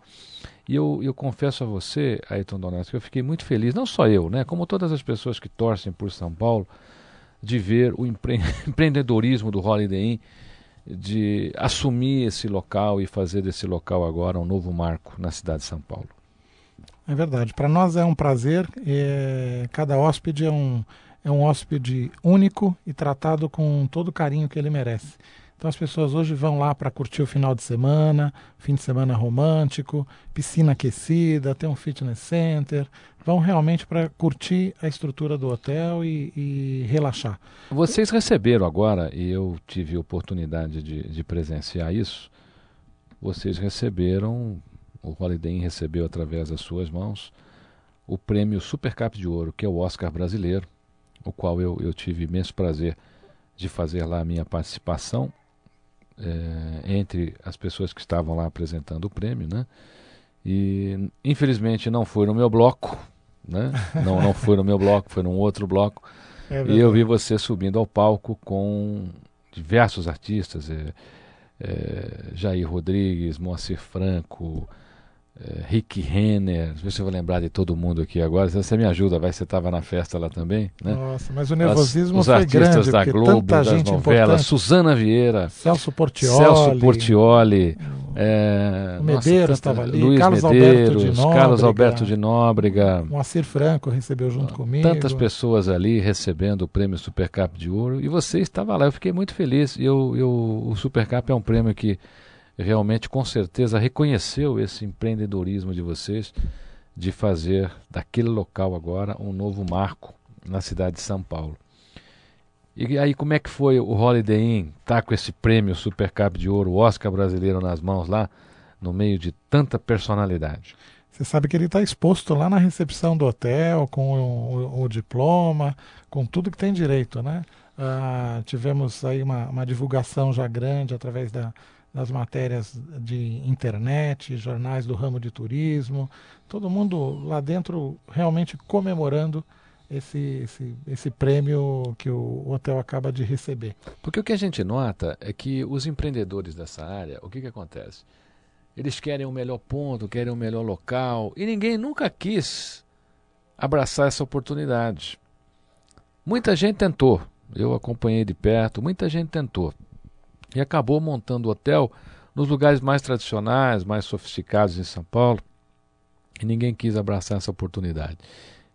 E eu, eu confesso a você, Ayrton Donato, que eu fiquei muito feliz, não só eu, né, como todas as pessoas que torcem por São Paulo, de ver o empre [laughs] empreendedorismo do Holiday Inn, de assumir esse local e fazer desse local agora um novo marco na cidade de São Paulo. É verdade. Para nós é um prazer. É... Cada hóspede é um, é um hóspede único e tratado com todo o carinho que ele merece. Então as pessoas hoje vão lá para curtir o final de semana, fim de semana romântico, piscina aquecida, tem um fitness center, vão realmente para curtir a estrutura do hotel e, e, relaxar. Vocês receberam agora, e eu tive oportunidade de, de presenciar isso, vocês receberam, o Holiday recebeu através das suas mãos, o prêmio Supercap de Ouro, que é o Oscar brasileiro, o qual eu, eu tive imenso prazer de fazer lá a minha participação é, entre as pessoas que estavam lá apresentando o prêmio, né? E infelizmente não foi no meu bloco, né? [laughs] Não, não foi no meu bloco, foi num outro bloco. É e eu vi você subindo ao palco com diversos artistas, é, Jair Rodrigues, Moacir Franco, é, Rick Renner, deixa eu ver se eu vou lembrar de todo mundo aqui agora. Você me ajuda, vai, você estava na festa lá também, né? Nossa, mas o nervosismo As, foi grande. Os artistas da Globo, das novelas, importante. Suzana Vieira, Celso Portioli, Celso Portioli, é, Medeiros estava ali, Luiz Carlos Medeiros, Alberto de Nóbrega, Carlos Alberto de Nóbrega, Moacir Franco recebeu junto comigo. Tantas pessoas ali recebendo o prêmio Supercap de Ouro e você estava lá. Eu fiquei muito feliz. Eu, eu, o Supercap é um prêmio que realmente com certeza reconheceu esse empreendedorismo de vocês de fazer daquele local agora um novo marco na cidade de São Paulo. E aí como é que foi o Holiday Inn tá com esse prêmio Supercap de Ouro, Oscar brasileiro nas mãos lá, no meio de tanta personalidade? Você sabe que ele está exposto lá na recepção do hotel, com o, o, o diploma, com tudo que tem direito, né? Ah, tivemos aí uma, uma divulgação já grande através da, nas matérias de internet, jornais do ramo de turismo, todo mundo lá dentro realmente comemorando esse, esse, esse prêmio que o hotel acaba de receber. Porque o que a gente nota é que os empreendedores dessa área, o que, que acontece? Eles querem o melhor ponto, querem o melhor local, e ninguém nunca quis abraçar essa oportunidade. Muita gente tentou, eu acompanhei de perto, muita gente tentou e acabou montando o hotel nos lugares mais tradicionais, mais sofisticados em São Paulo, e ninguém quis abraçar essa oportunidade.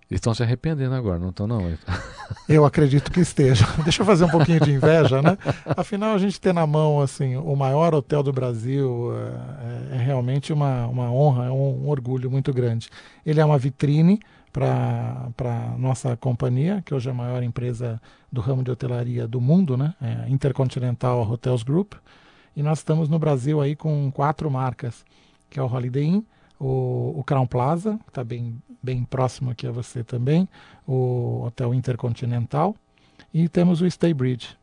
Eles estão se arrependendo agora, não estão não? [laughs] Eu acredito que esteja. [laughs] Deixa eu fazer um pouquinho de inveja, né? Afinal, a gente ter na mão assim o maior hotel do Brasil é, é realmente uma, uma honra, é um, um orgulho muito grande. Ele é uma vitrine para a nossa companhia, que hoje é a maior empresa do ramo de hotelaria do mundo, né? É Intercontinental Hotels Group. E nós estamos no Brasil aí com quatro marcas, que é o Holiday Inn, o, o Crown Plaza, que está bem, bem próximo aqui a você também, o Hotel Intercontinental, e temos o Stay Bridge.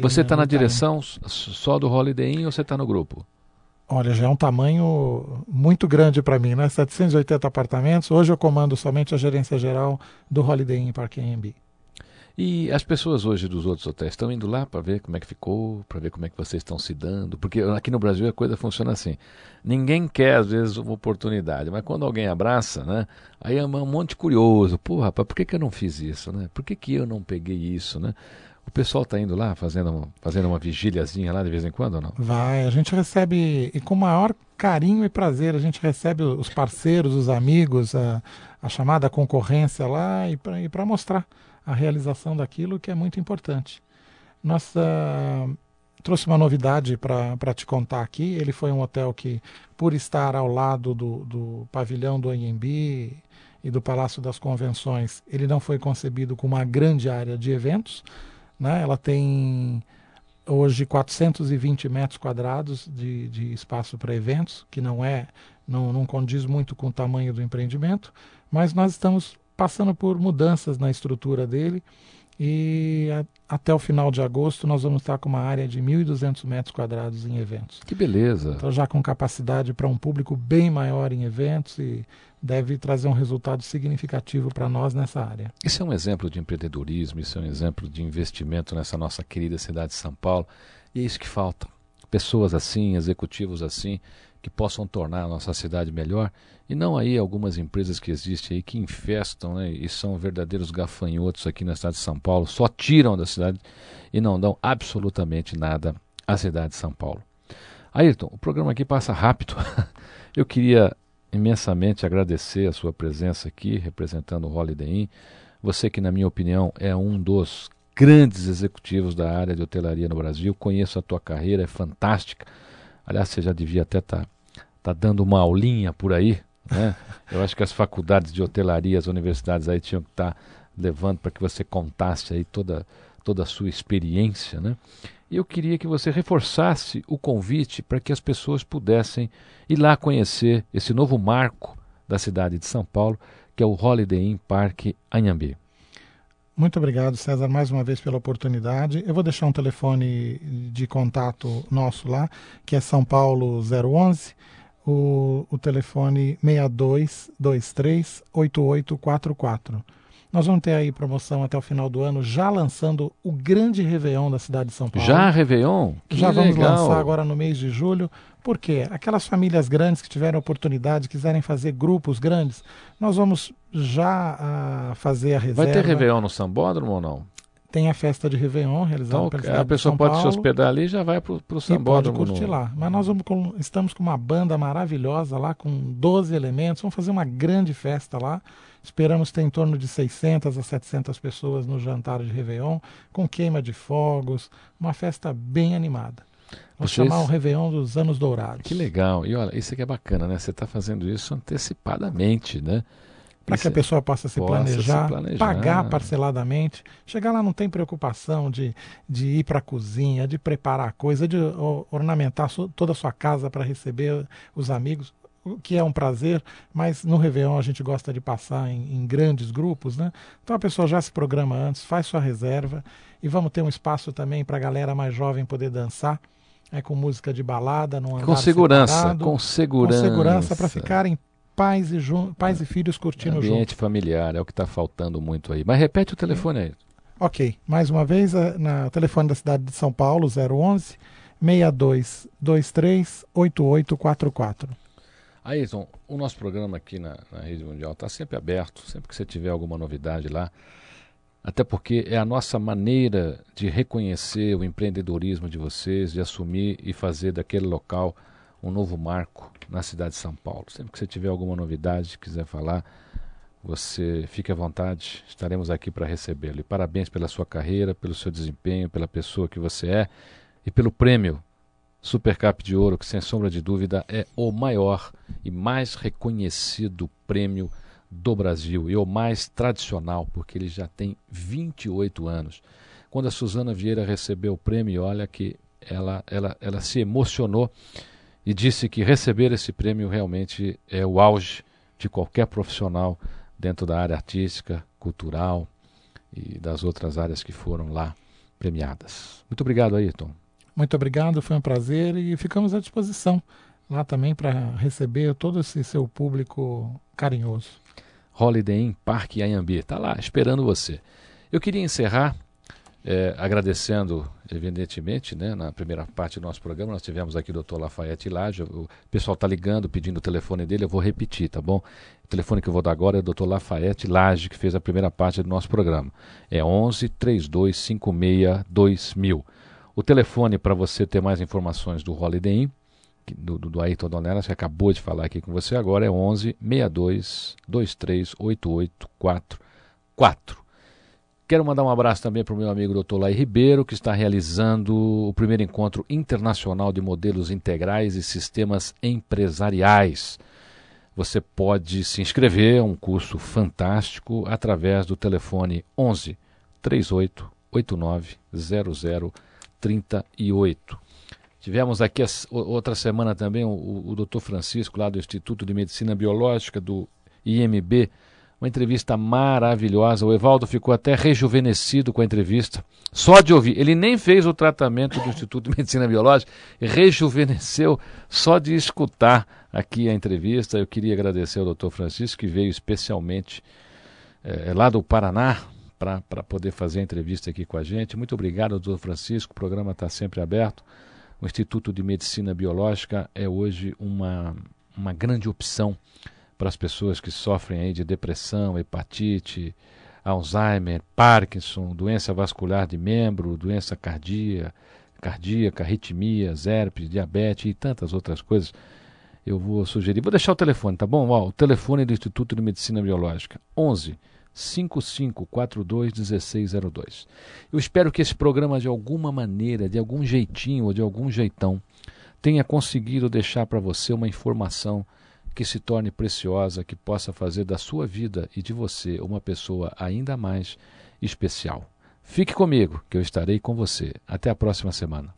Você está na direção só do Holiday Inn ou você está no grupo? Olha, já é um tamanho muito grande para mim, né? 780 apartamentos. Hoje eu comando somente a gerência geral do Holiday Inn Park Airbnb. E as pessoas hoje dos outros hotéis estão indo lá para ver como é que ficou, para ver como é que vocês estão se dando, porque aqui no Brasil a coisa funciona assim. Ninguém quer às vezes uma oportunidade, mas quando alguém abraça, né? Aí é um monte curioso. Pô, rapaz, por que, que eu não fiz isso, né? Por que, que eu não peguei isso, né? O pessoal está indo lá fazendo uma, fazendo uma vigíliazinha lá de vez em quando ou não? Vai, a gente recebe, e com maior carinho e prazer, a gente recebe os parceiros, os amigos, a, a chamada concorrência lá e para mostrar a realização daquilo que é muito importante. Nossa trouxe uma novidade para te contar aqui. Ele foi um hotel que, por estar ao lado do, do pavilhão do Anhembi e do Palácio das Convenções, ele não foi concebido com uma grande área de eventos. Né? Ela tem hoje 420 metros quadrados de, de espaço para eventos, que não é, não, não condiz muito com o tamanho do empreendimento, mas nós estamos passando por mudanças na estrutura dele e a, até o final de agosto nós vamos estar com uma área de 1.200 metros quadrados em eventos. Que beleza! Então já com capacidade para um público bem maior em eventos e deve trazer um resultado significativo para nós nessa área. Isso é um exemplo de empreendedorismo, isso é um exemplo de investimento nessa nossa querida cidade de São Paulo e é isso que falta. Pessoas assim, executivos assim, que possam tornar a nossa cidade melhor e não aí algumas empresas que existem aí que infestam né, e são verdadeiros gafanhotos aqui na cidade de São Paulo, só tiram da cidade e não dão absolutamente nada à cidade de São Paulo. Ayrton, o programa aqui passa rápido. [laughs] Eu queria imensamente agradecer a sua presença aqui, representando o Holiday Inn. Você que, na minha opinião, é um dos grandes executivos da área de hotelaria no Brasil. Conheço a tua carreira, é fantástica. Aliás, você já devia até estar tá, tá dando uma aulinha por aí. Né? [laughs] Eu acho que as faculdades de hotelaria, as universidades aí tinham que estar tá levando para que você contasse aí toda, toda a sua experiência. Né? E eu queria que você reforçasse o convite para que as pessoas pudessem ir lá conhecer esse novo marco da cidade de São Paulo, que é o Holiday Inn Park Anhambi. Muito obrigado, César, mais uma vez pela oportunidade. Eu vou deixar um telefone de contato nosso lá, que é São Paulo 011, o, o telefone 6223 8844. Nós vamos ter aí promoção até o final do ano, já lançando o grande Réveillon da cidade de São Paulo. Já Réveillon? Que já vamos legal. lançar agora no mês de julho. Por quê? Aquelas famílias grandes que tiveram oportunidade, quiserem fazer grupos grandes, nós vamos já uh, fazer a reserva. Vai ter Réveillon no Sambódromo ou não? Tem a festa de Réveillon realizada então, pela A pessoa pode Paulo, se hospedar ali e já vai para o Sambódromo. pode curtir no... lá. Mas nós vamos com, estamos com uma banda maravilhosa lá, com 12 elementos. Vamos fazer uma grande festa lá. Esperamos ter em torno de 600 a 700 pessoas no jantar de Réveillon, com queima de fogos, uma festa bem animada. Vamos Vocês... chamar o Réveillon dos Anos Dourados. Que legal. E olha, isso aqui é bacana, né? Você está fazendo isso antecipadamente, né? Para que a pessoa possa se, possa planejar, se planejar, pagar parceladamente. Chegar lá não tem preocupação de, de ir para a cozinha, de preparar coisa, de ornamentar toda a sua casa para receber os amigos que é um prazer, mas no Réveillon a gente gosta de passar em, em, grandes grupos, né? Então a pessoa já se programa antes, faz sua reserva e vamos ter um espaço também para a galera mais jovem poder dançar, é, com música de balada, num com segurança, separado, com segurança, com segurança para ficarem pais e, pais e filhos curtindo Ambiente junto. Ambiente familiar é o que está faltando muito aí. Mas repete o telefone aí. Ok, mais uma vez, na telefone da cidade de São Paulo, 011 6223 8844. Ayrton, o nosso programa aqui na, na Rede Mundial está sempre aberto, sempre que você tiver alguma novidade lá. Até porque é a nossa maneira de reconhecer o empreendedorismo de vocês, de assumir e fazer daquele local um novo marco na cidade de São Paulo. Sempre que você tiver alguma novidade, quiser falar, você fique à vontade, estaremos aqui para recebê-lo. E parabéns pela sua carreira, pelo seu desempenho, pela pessoa que você é e pelo prêmio Supercap de Ouro, que sem sombra de dúvida é o maior e mais reconhecido prêmio do Brasil e o mais tradicional, porque ele já tem 28 anos. Quando a Suzana Vieira recebeu o prêmio, olha que ela, ela, ela se emocionou e disse que receber esse prêmio realmente é o auge de qualquer profissional dentro da área artística, cultural e das outras áreas que foram lá premiadas. Muito obrigado, Ayrton. Muito obrigado, foi um prazer e ficamos à disposição lá também para receber todo esse seu público carinhoso. Holiday Inn Parque Anhembi, está lá esperando você. Eu queria encerrar é, agradecendo, evidentemente, né, na primeira parte do nosso programa, nós tivemos aqui o doutor Lafayette Laje, o pessoal está ligando, pedindo o telefone dele, eu vou repetir, tá bom? O telefone que eu vou dar agora é o doutor Lafayette Laje, que fez a primeira parte do nosso programa. É 11 3256 2000. O telefone para você ter mais informações do Holiday Inn, do, do, Ayrton Donelas, que acabou de falar aqui com você agora, é 11 62 23 88 44. Quero mandar um abraço também para o meu amigo Dr. Lai Ribeiro, que está realizando o primeiro encontro internacional de modelos integrais e sistemas empresariais. Você pode se inscrever, é um curso fantástico, através do telefone 11 38 89 00 38. Tivemos aqui outra semana também o, o Dr. Francisco, lá do Instituto de Medicina Biológica do IMB, uma entrevista maravilhosa. O Evaldo ficou até rejuvenescido com a entrevista. Só de ouvir. Ele nem fez o tratamento do Instituto de Medicina Biológica, rejuvenesceu só de escutar aqui a entrevista. Eu queria agradecer ao doutor Francisco, que veio especialmente é, lá do Paraná para poder fazer a entrevista aqui com a gente. Muito obrigado, doutor Francisco. O programa está sempre aberto. O Instituto de Medicina Biológica é hoje uma, uma grande opção para as pessoas que sofrem aí de depressão, hepatite, Alzheimer, Parkinson, doença vascular de membro, doença cardíaca, cardíaca, arritmias, herpes, diabetes e tantas outras coisas. Eu vou sugerir, vou deixar o telefone, tá bom? Ó, o telefone do Instituto de Medicina Biológica, 11 5542 1602. Eu espero que esse programa de alguma maneira, de algum jeitinho ou de algum jeitão, tenha conseguido deixar para você uma informação que se torne preciosa, que possa fazer da sua vida e de você uma pessoa ainda mais especial. Fique comigo, que eu estarei com você. Até a próxima semana.